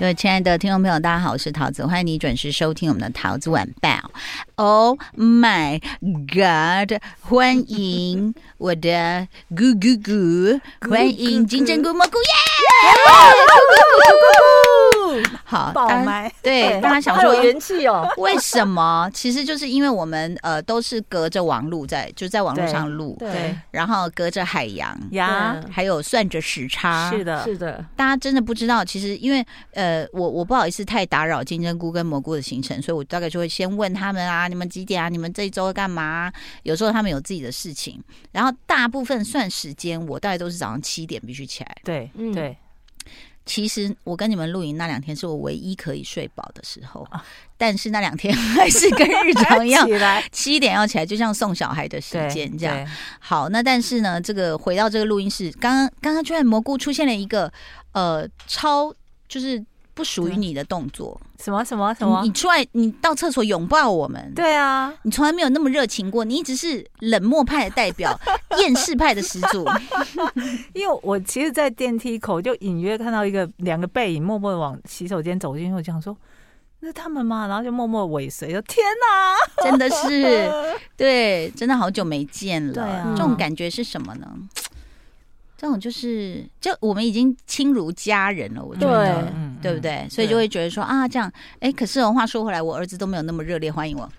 各位亲爱的听众朋友，大家好，我是桃子，欢迎你准时收听我们的桃子晚报。Oh my God！欢迎我的咕咕咕，欢迎金针菇蘑菇耶！好，爆麦对，大家想说元气哦？为什么？其实就是因为我们呃都是隔着网路在，就在网络上录，对，然后隔着海洋呀，还有算着时差，是的，是的，大家真的不知道，其实因为呃，我我不好意思太打扰金针菇跟蘑菇的行程，所以我大概就会先问他们啊，你们几点啊？你们这一周干嘛？有时候他们有自己的事情，然后大部分算时间，我大概都是早上七点必须起来。对，嗯，对。其实我跟你们录影那两天是我唯一可以睡饱的时候，但是那两天还是跟日常一样，七点要起来，就像送小孩的时间这样。好，那但是呢，这个回到这个录音室，刚刚刚刚居然蘑菇出现了一个呃超就是。不属于你的动作，什么什么什么？你出来，你到厕所拥抱我们。对啊，你从来没有那么热情过，你一直是冷漠派的代表，厌世派的始祖。因为我其实，在电梯口就隐约看到一个两个背影，默默的往洗手间走进去。我想说，那是他们吗？然后就默默尾随。说天哪，真的是，对，真的好久没见了。对啊，这种感觉是什么呢？这种就是，就我们已经亲如家人了，我觉得，对，不对？所以就会觉得说啊，这样，哎，可是话说回来，我儿子都没有那么热烈欢迎我，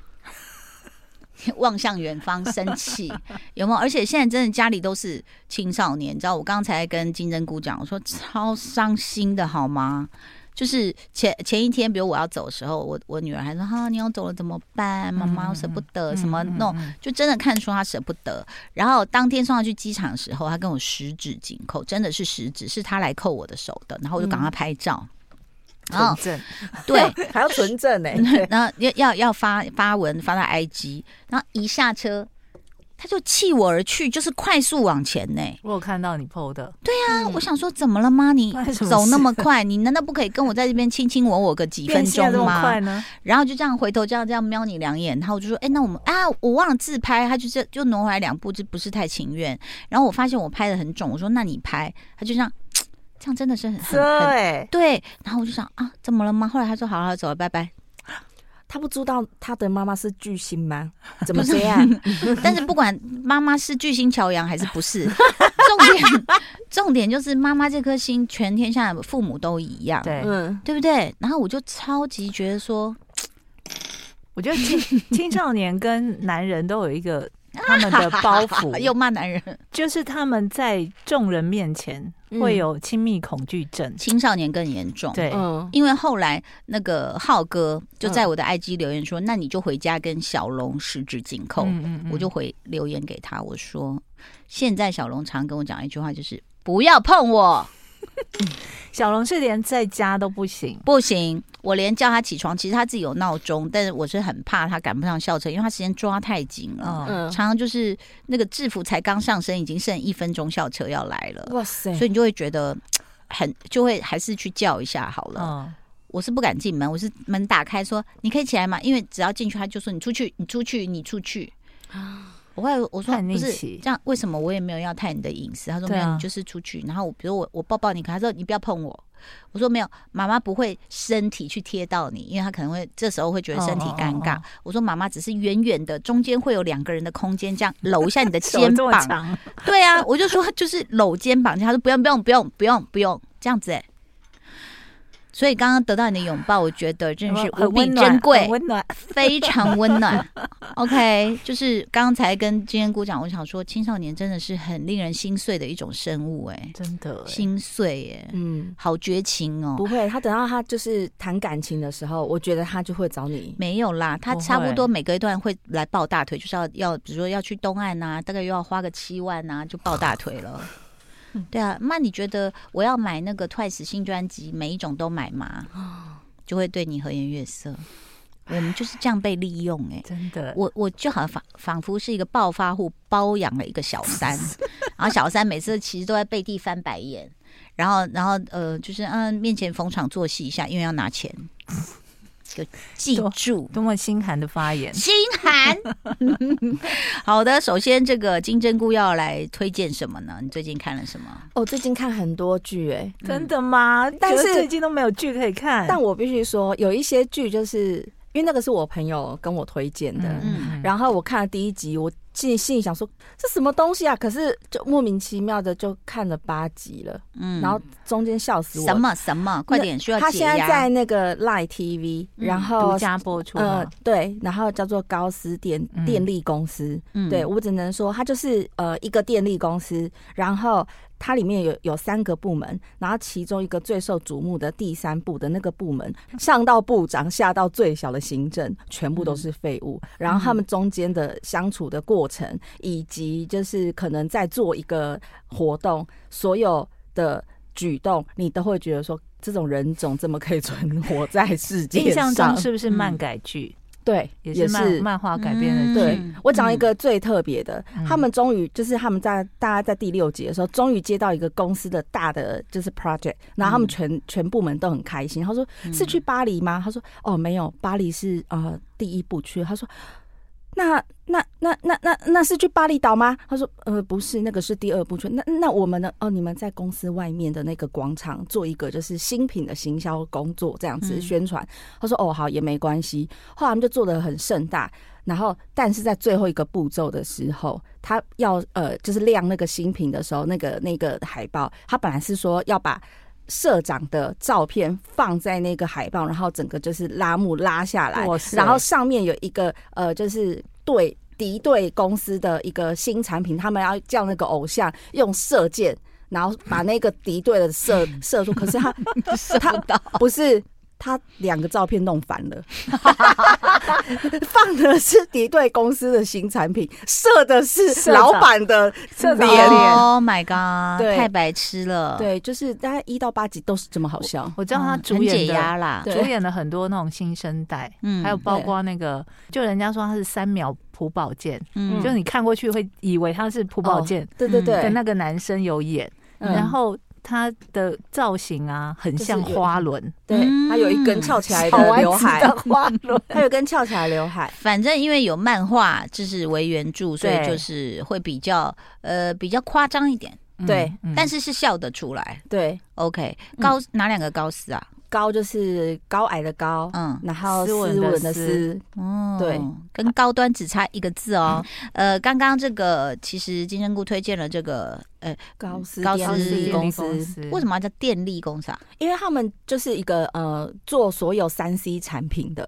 望向远方生气，有没有？而且现在真的家里都是青少年，你知道，我刚才跟金针菇讲，我说超伤心的，好吗？就是前前一天，比如我要走的时候，我我女儿还说：“哈，你要走了怎么办？妈妈我舍不得，什么弄？就真的看出她舍不得。然后当天送她去机场的时候，她跟我十指紧扣，真的是十指，是她来扣我的手的。然后我就赶快拍照，然后存证，对，还要存证呢。然后要要要发发文发到 IG，然后一下车。他就弃我而去，就是快速往前呢。我有看到你 PO 的。对啊，我想说怎么了吗？你走那么快，你难道不可以跟我在这边亲亲我我个几分钟吗？然后就这样回头这样这样瞄你两眼，然后我就说：“哎，那我们啊，我忘了自拍。”他就这就挪回来两步，就不是太情愿。然后我发现我拍的很肿，我说：“那你拍。”他就这样，这样真的是很很对。然后我就想啊，怎么了吗？后来他说：“好好走了，拜拜。”他不知道他的妈妈是巨星吗？怎么这样？但是不管妈妈是巨星乔洋还是不是，重点重点就是妈妈这颗心，全天下的父母都一样，对，嗯，对不对？然后我就超级觉得说，我觉得青青少年跟男人都有一个他们的包袱，又骂男人，就是他们在众人面前。会有亲密恐惧症，青少年更严重。对，因为后来那个浩哥就在我的 IG 留言说：“那你就回家跟小龙十指紧扣。”我就回留言给他，我说：“现在小龙常跟我讲一句话，就是不要碰我。”小龙是连在家都不行，不行。我连叫他起床，其实他自己有闹钟，但是我是很怕他赶不上校车，因为他时间抓太紧了。嗯，常常就是那个制服才刚上身，已经剩一分钟校车要来了。哇塞！所以你就会觉得很，就会还是去叫一下好了。嗯，我是不敢进门，我是门打开说你可以起来吗？因为只要进去，他就说你出去，你出去，你出去。我后来我说不是这样，为什么我也没有要探你的隐私？他说没有，你就是出去。然后我比如我我抱抱你，可他说你不要碰我。我说没有，妈妈不会身体去贴到你，因为他可能会这时候会觉得身体尴尬。我说妈妈只是远远的，中间会有两个人的空间，这样搂一下你的 肩膀。对啊，我就说就是搂肩膀。他说不用不用不用不用不用这样子哎。所以刚刚得到你的拥抱，我觉得真的是无比珍贵，温暖，非常温暖。OK，就是刚才跟今天姑讲，我想说青少年真的是很令人心碎的一种生物，哎，真的心碎，哎，嗯，好绝情哦。不会，他等到他就是谈感情的时候，我觉得他就会找你。没有啦，他差不多每隔一段会来抱大腿，就是要要，比如说要去东岸呐，大概又要花个七万呐，就抱大腿了。对啊，那你觉得我要买那个 Twice 新专辑，每一种都买吗？就会对你和颜悦色。我们就是这样被利用哎、欸，真的，我我就好像仿仿佛是一个暴发户包养了一个小三，然后小三每次其实都在背地翻白眼，然后然后呃就是嗯面前逢场作戏一下，因为要拿钱。就记住多，多么心寒的发言，心寒。好的，首先这个金针菇要来推荐什么呢？你最近看了什么？哦，最近看很多剧，哎，真的吗？嗯、但是最近都没有剧可以看。但我必须说，有一些剧就是因为那个是我朋友跟我推荐的，嗯，然后我看了第一集，我。心心里想说，这什么东西啊？可是就莫名其妙的就看了八集了，嗯，然后中间笑死我。什么什么？快点，需要。他现在在那个 Line TV，然后独家播出。呃，对，然后叫做高斯电电力公司。嗯，对我只能说，它就是呃一个电力公司，然后。它里面有有三个部门，然后其中一个最受瞩目的第三部的那个部门，上到部长，下到最小的行政，全部都是废物。然后他们中间的相处的过程，以及就是可能在做一个活动，所有的举动，你都会觉得说，这种人种怎么可以存活在世界上？印象中是不是漫改剧？对，也是漫画改编的。对，我讲一个最特别的，他们终于就是他们在大家在第六集的时候，终于接到一个公司的大的就是 project，然后他们全全部门都很开心。他说是去巴黎吗？他说哦没有，巴黎是呃第一步去。他说。那那那那那那是去巴厘岛吗？他说呃不是，那个是第二部曲。那那我们呢？哦，你们在公司外面的那个广场做一个就是新品的行销工作，这样子宣传。他说哦好也没关系。后来他们就做的很盛大，然后但是在最后一个步骤的时候，他要呃就是亮那个新品的时候，那个那个海报，他本来是说要把。社长的照片放在那个海报，然后整个就是拉幕拉下来，然后上面有一个呃，就是对敌对公司的一个新产品，他们要叫那个偶像用射箭，然后把那个敌对的射 射出，可是他他不是。他两个照片弄反了，放的是敌对公司的新产品，射的是老板的脸。Oh my god！太白痴了。对，就是大概一到八集都是这么好笑。我知道他主演的，主演了很多那种新生代，嗯，还有包括那个，就人家说他是三秒朴宝剑，嗯，就你看过去会以为他是朴宝剑，对对对，那个男生有演，然后。他的造型啊，很像花轮，对，它有一根翘起来的刘海，花轮，它有根翘起来刘海。反正因为有漫画，就是为原著，所以就是会比较呃比较夸张一点，对，但是是笑得出来，对，OK。高哪两个高斯啊？高就是高矮的高，嗯，然后斯文的斯，嗯，对，跟高端只差一个字哦。呃，刚刚这个其实金针菇推荐了这个，呃，高斯高斯公司，为什么要叫电力公司啊？因为他们就是一个呃做所有三 C 产品的。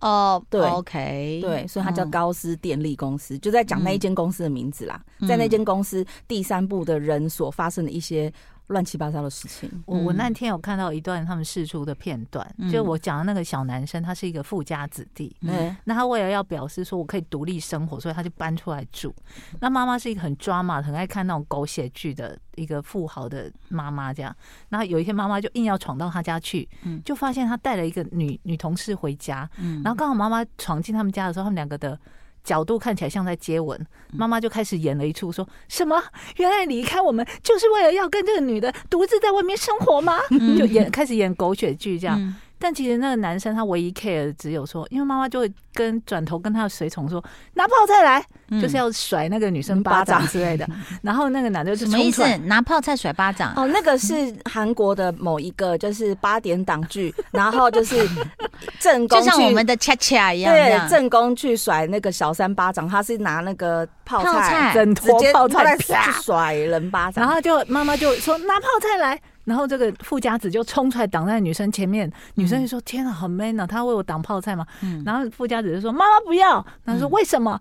哦，对，OK，对，所以它叫高斯电力公司，就在讲那一间公司的名字啦，在那间公司第三部的人所发生的一些。乱七八糟的事情。我我那天有看到一段他们试出的片段，嗯、就我讲的那个小男生，他是一个富家子弟。嗯，那他为了要表示说我可以独立生活，所以他就搬出来住。那妈妈是一个很抓马、很爱看那种狗血剧的一个富豪的妈妈，这样。然后有一天妈妈就硬要闯到他家去，就发现他带了一个女女同事回家。然后刚好妈妈闯进他们家的时候，他们两个的。角度看起来像在接吻，妈妈就开始演了一出，说什么？原来离开我们就是为了要跟这个女的独自在外面生活吗？就演开始演狗血剧这样。但其实那个男生他唯一 care 的只有说，因为妈妈就会跟转头跟他的随从说拿泡菜来，就是要甩那个女生巴掌之类的。然后那个男的就什么意思？拿泡菜甩巴掌？哦，那个是韩国的某一个就是八点档剧，然后就是 正宫，就像我们的恰恰一样，对，正宫去甩那个小三巴掌，他是拿那个泡菜整坨泡菜去甩人巴掌，然后就妈妈就说拿泡菜来。然后这个富家子就冲出来挡在女生前面，女生就说：“天啊，好 man 啊！他为我挡泡菜嘛？”然后富家子就说：“妈妈不要。”他说：“为什么？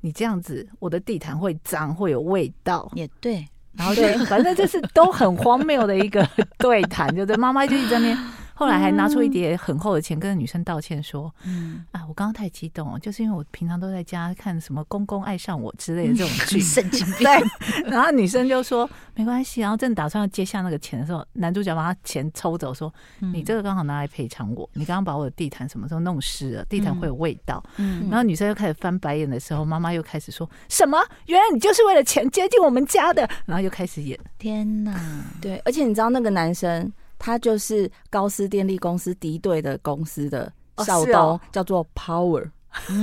你这样子，我的地毯会脏，会有味道。”也对。然后就反正就是都很荒谬的一个 对谈，就对妈妈就一直在那边。后来还拿出一叠很厚的钱跟女生道歉说：“嗯啊，我刚刚太激动了，就是因为我平常都在家看什么《公公爱上我》之类的这种 剧，神经病。”对，然后女生就说：“没关系。”然后正打算要接下那个钱的时候，男主角把他钱抽走，说：“你这个刚好拿来赔偿我，你刚刚把我的地毯什么时候弄湿了？地毯会有味道。”嗯，然后女生又开始翻白眼的时候，妈妈又开始说什么：“原来你就是为了钱接近我们家的。”然后又开始演。天哪！对，而且你知道那个男生。他就是高斯电力公司敌对的公司的少东，哦哦、叫做 Power。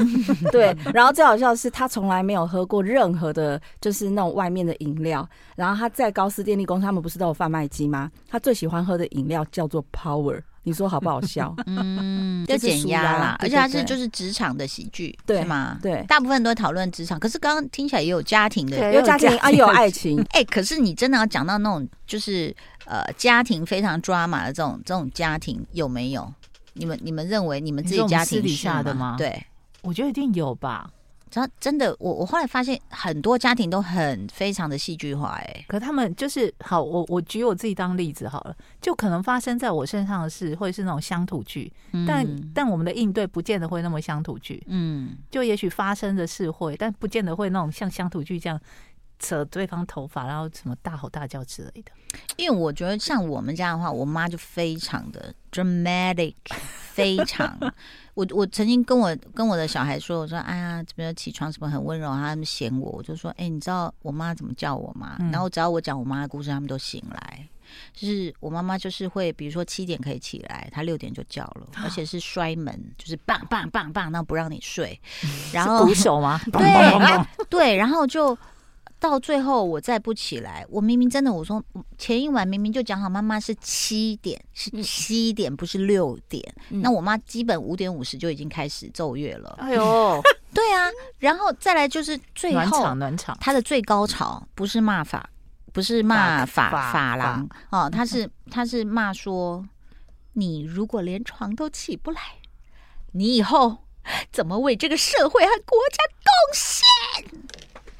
对，然后最好笑的是，他从来没有喝过任何的，就是那种外面的饮料。然后他在高斯电力公司，他们不是都有贩卖机吗？他最喜欢喝的饮料叫做 Power。你说好不好笑？嗯，就减压啦。而且他是就是职场的喜剧，对吗？对，大部分都会讨论职场。可是刚刚听起来也有家庭的，有家庭啊，也有爱情。哎，可是你真的要讲到那种就是。呃，家庭非常抓马的这种这种家庭有没有？你们你们认为你们自己家庭私底下的吗？对，我觉得一定有吧。真真的，我我后来发现很多家庭都很非常的戏剧化，哎，可他们就是好，我我举我自己当例子好了，就可能发生在我身上的事，会是那种乡土剧，嗯、但但我们的应对不见得会那么乡土剧，嗯，就也许发生的事会，但不见得会那种像乡土剧这样。扯对方头发，然后什么大吼大叫之类的。因为我觉得像我们家的话，我妈就非常的 dramatic，非常。我我曾经跟我跟我的小孩说，我说哎呀，怎么起床什么很温柔，他们嫌我，我就说，哎，你知道我妈怎么叫我吗？嗯、然后只要我讲我妈的故事，他们都醒来。就是我妈妈就是会，比如说七点可以起来，她六点就叫了，而且是摔门，就是棒棒棒棒，那不让你睡。然后鼓手吗？对对，然后就。到最后我再不起来，我明明真的我说前一晚明明就讲好妈妈是七点是七点不是六点，嗯、那我妈基本五点五十就已经开始奏乐了。哎呦，对啊，然后再来就是最后暖场暖场，她的最高潮不是骂法，不是骂法法郎哦，他是他是骂说你如果连床都起不来，你以后怎么为这个社会和国家贡献？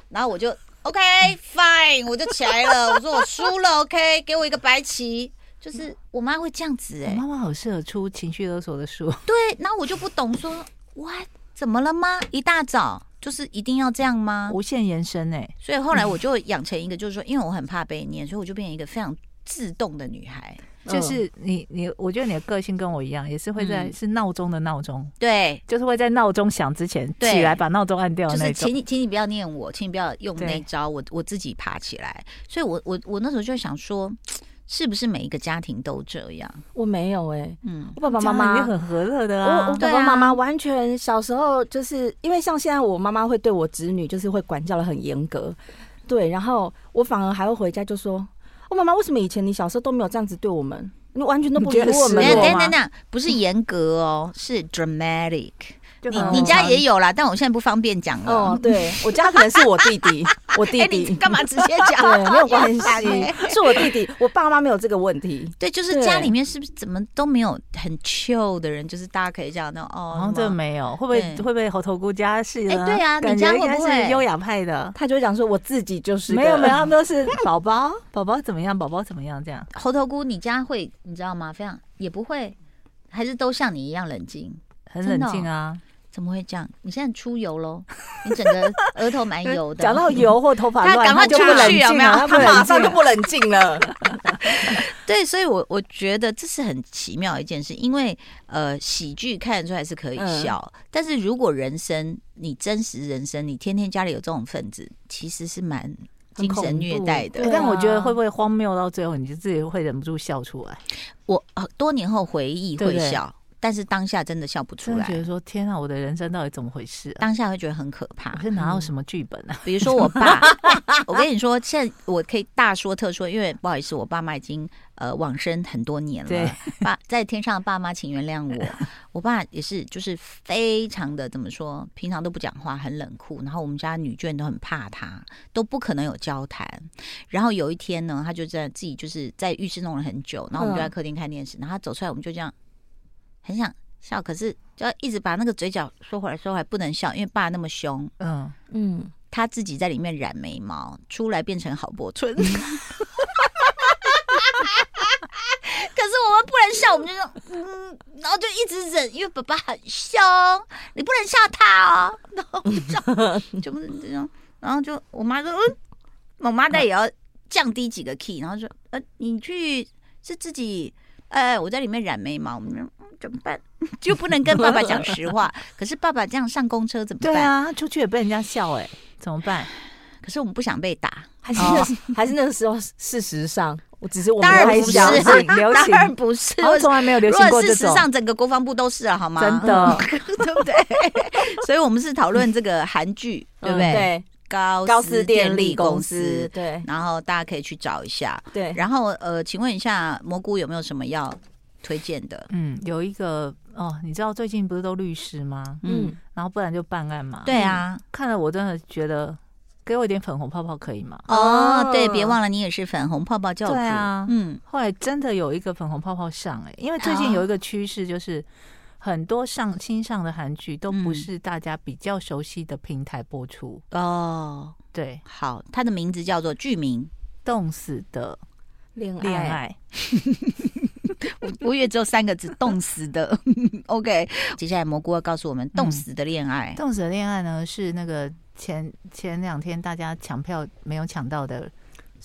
然后我就。OK，fine，okay，我就起来了。我说我输了，OK，给我一个白旗。就是我妈会这样子哎、妈妈好适合出情绪勒索的书。对，那我就不懂说，What？怎么了吗？一大早就是一定要这样吗？无限延伸哎、欸。所以后来我就养成一个，就是说，因为我很怕被念，所以我就变成一个非常自动的女孩。就是你你，我觉得你的个性跟我一样，也是会在、嗯、是闹钟的闹钟，对，就是会在闹钟响之前起来把闹钟按掉那种。就是请你，请你不要念我，请你不要用那招，我我自己爬起来。所以我我我那时候就想说，是不是每一个家庭都这样？我没有哎、欸，嗯，我爸爸妈妈也很和乐的啊。我我爸爸妈妈完全小时候就是因为像现在我妈妈会对我子女就是会管教的很严格，对，然后我反而还会回家就说。我妈妈，为什么以前你小时候都没有这样子对我们？你完全都不理我们。等等等，不是严格哦，是 dramatic。你你家也有啦，但我现在不方便讲了。哦，对，我家可能是我弟弟，我弟弟干嘛直接讲？对，没有关系，是我弟弟。我爸妈没有这个问题。对，就是家里面是不是怎么都没有很 chill 的人？就是大家可以这样那种哦，好像这没有，会不会会不会猴头菇家是？哎，对啊，你家会不会优雅派的？他就会讲说我自己就是没有没有，他们都是宝宝宝宝怎么样？宝宝怎么样？这样猴头菇，你家会你知道吗？非常也不会，还是都像你一样冷静，很冷静啊。怎么会这样？你现在出油喽？你整个额头蛮油的。讲到油或头发乱，他赶快就不冷静了，他马上就不冷静了。对，所以我我觉得这是很奇妙的一件事，因为呃，喜剧看得出来是可以笑，嗯、但是如果人生你真实人生，你天天家里有这种分子，其实是蛮精神虐待的。但我觉得会不会荒谬到最后，你就自己会忍不住笑出来？我多年后回忆会笑。但是当下真的笑不出来，觉得说天啊，我的人生到底怎么回事？当下会觉得很可怕。我是拿到什么剧本啊？比如说我爸，我跟你说，现在我可以大说特说，因为不好意思，我爸妈已经呃往生很多年了。对，爸在天上的爸妈，请原谅我。我爸也是，就是非常的怎么说，平常都不讲话，很冷酷。然后我们家女眷都很怕他，都不可能有交谈。然后有一天呢，他就在自己就是在浴室弄了很久，然后我们就在客厅看电视，然后他走出来，我们就这样。很想笑，可是就要一直把那个嘴角收回来，收回来不能笑，因为爸那么凶。嗯嗯，他自己在里面染眉毛，出来变成郝柏村。可是我们不能笑笑，我们就说嗯，然后就一直忍，因为爸爸很凶，你不能笑他哦。然后就就是这样，然后就我妈说嗯，我妈那也要降低几个 key，然后说呃，你去是自己，呃，我在里面染眉毛，我们怎么办？就不能跟爸爸讲实话。可是爸爸这样上公车怎么办？对啊，出去也被人家笑哎、欸，怎么办？可是我们不想被打，还是还是那个时候，事实上。我只是我当然不是，当然不是，我从来没有流行过这种。事实上，整个国防部都是了，好吗？真的，对不对？所以我们是讨论这个韩剧，对不对？对，高高斯电力公司，对。然后大家可以去找一下，对。然后呃，请问一下蘑菇有没有什么要推荐的？嗯，有一个哦，你知道最近不是都律师吗？嗯，然后不然就办案嘛。对啊，看了我真的觉得。给我一点粉红泡泡可以吗？哦，对，别忘了你也是粉红泡泡教主。对啊，嗯，后来真的有一个粉红泡泡上哎、欸，因为最近有一个趋势，就是很多上新上的韩剧都不是大家比较熟悉的平台播出哦。对，好，它的名字叫做剧名《冻死的恋爱》爱。我我以为只有三个字，冻死的。OK，接下来蘑菇要告诉我们，冻死的恋爱，冻死的恋爱呢是那个。前前两天大家抢票没有抢到的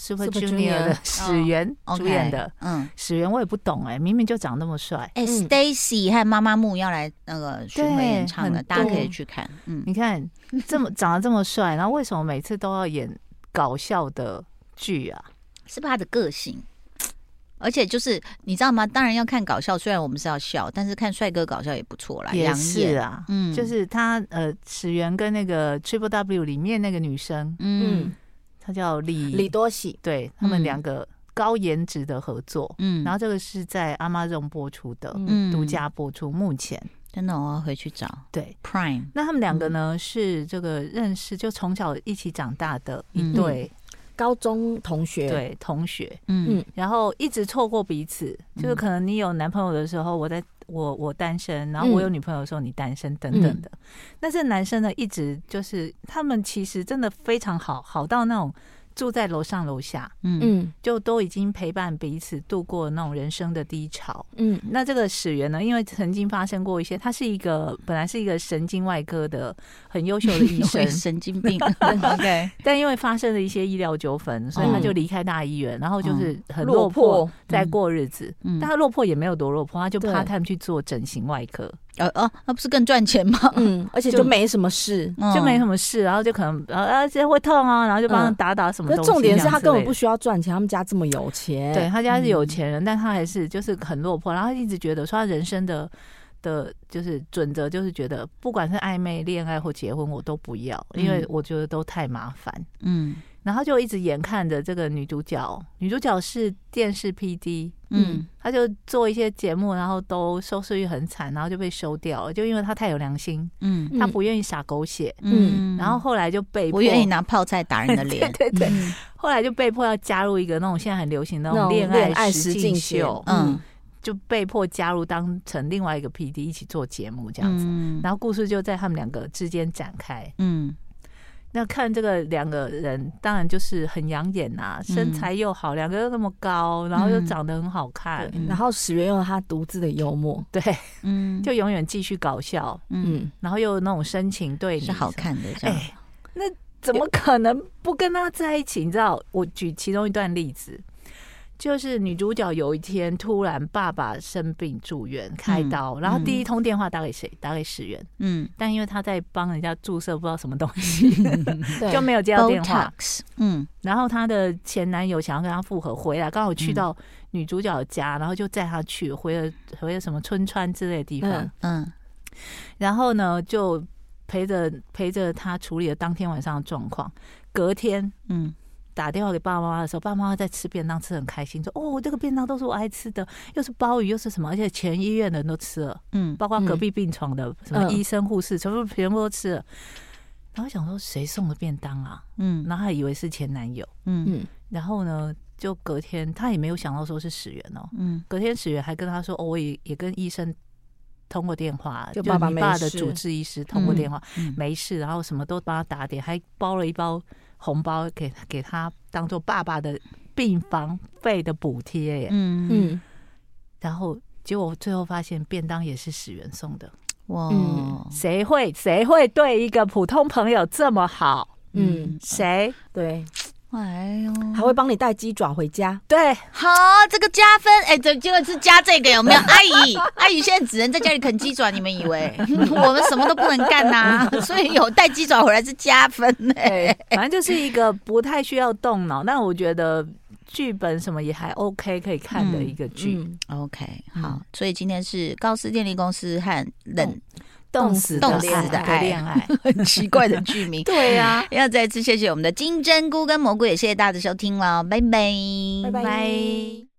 Super Junior 的史源主演的，嗯，史源我也不懂哎，明明就长那么帅。哎，Stacy 和妈妈木要来那个巡回演唱的，大家可以去看。嗯，你看 这么长得这么帅，然后为什么每次都要演搞笑的剧啊？是不是他的个性？而且就是你知道吗？当然要看搞笑，虽然我们是要笑，但是看帅哥搞笑也不错啦。也是啊，嗯，就是他呃，始源跟那个 Triple W 里面那个女生，嗯，她叫李李多喜，对他们两个高颜值的合作，嗯，然后这个是在 Amazon 播出的，嗯，独家播出，目前。真的我要回去找。对，Prime，那他们两个呢是这个认识，就从小一起长大的一对。高中同学，对同学，嗯，然后一直错过彼此，嗯，就是可能你有男朋友的时候，我在我我单身，然后我有女朋友的时候，你单身等等的。那，嗯，这男生呢，一直就是他们其实真的非常好，好到那种。住在楼上楼下，嗯，就都已经陪伴彼此度过那种人生的低潮，嗯。那这个始源呢，因为曾经发生过一些，他是一个本来是一个神经外科的很优秀的医生，神经病，OK。但因为发生了一些医疗纠纷，所以他就离开大医院，然后就是很落魄。在过日子。但他落魄也没有多落魄，他就 part time 去做整形外科。呃哦，那不是更赚钱吗？嗯，而且 就没什么事，就没什么事，然后就可能呃呃，这会痛啊，然后就帮他打打什么东西。重点是他根本不需要赚钱，他们家这么有钱。对，他家是有钱人，但他还是就是很落魄，然后他一直觉得说他人生的的，就是准则就是觉得不管是暧昧、恋爱或结婚，我都不要，因为我觉得都太麻烦。嗯。然后就一直眼看着这个女主角，女主角是电视 PD，嗯，他就做一些节目，然后都收视率很惨，然后就被收掉了，就因为他太有良心，嗯，他不愿意撒狗血，嗯，然后后来就被迫不愿意拿泡菜打人的脸，对对对，后来就被迫要加入一个那种现在很流行的那种恋爱实境秀，嗯，就被迫加入当成另外一个 PD 一起做节目这样子，然后故事就在他们两个之间展开，嗯。那看这个两个人，当然就是很养眼呐、啊，身材又好，两个又那么高，然后又长得很好看，嗯、然后史源又他独自的幽默，对，嗯，就永远继续搞笑，嗯，然后又有那种深情对你，是好看的，哎、欸，那怎么可能不跟他在一起？你知道，我举其中一段例子。就是女主角有一天突然爸爸生病住院开刀，然后第一通电话打给谁？打给石原。嗯，但因为他在帮人家注射不知道什么东西，就没有接到电话。嗯，然后他的前男友想要跟他复合，回来刚好去到女主角的家，然后就载他去回了回了什么春川之类的地方。嗯，然后呢就陪着陪着他处理了当天晚上的状况。隔天，嗯。打电话给爸爸妈妈的时候，爸爸妈妈在吃便当，吃很开心，说：“哦，这个便当都是我爱吃的，又是鲍鱼，又是什么，而且全医院的人都吃了，嗯，包括隔壁病床的什么医生、护士，全部全部都吃了。”然后想说谁送的便当啊？嗯，然后还以为是前男友，嗯。嗯，然后呢，就隔天他也没有想到说是始源哦，嗯，隔天始源还跟他说：“哦，我也也跟医生通过电话，就爸爸你爸的主治医师通过电话，没事，然后什么都帮他打点，还包了一包。”红包给给他当做爸爸的病房费的补贴耶，嗯嗯，然后结果最后发现便当也是史源送的。哇，谁会谁会对一个普通朋友这么好？嗯，谁？对。哎呦，还会帮你带鸡爪回家。对，好，这个加分。哎，这结果是加这个有没有？阿姨，阿姨现在只能在家里啃鸡爪，你们以为 我们什么都不能干呐？所以有带鸡爪回来是加分哎。反正就是一个不太需要动脑，但我觉得剧本什么也还 OK，可以看的一个剧。OK，好，所以今天是高斯电力公司和冷。冻死冻死的爱，很奇怪的剧名。对啊，要再次谢谢我们的金针菇跟蘑菇，也谢谢大家的收听了，拜拜，拜拜。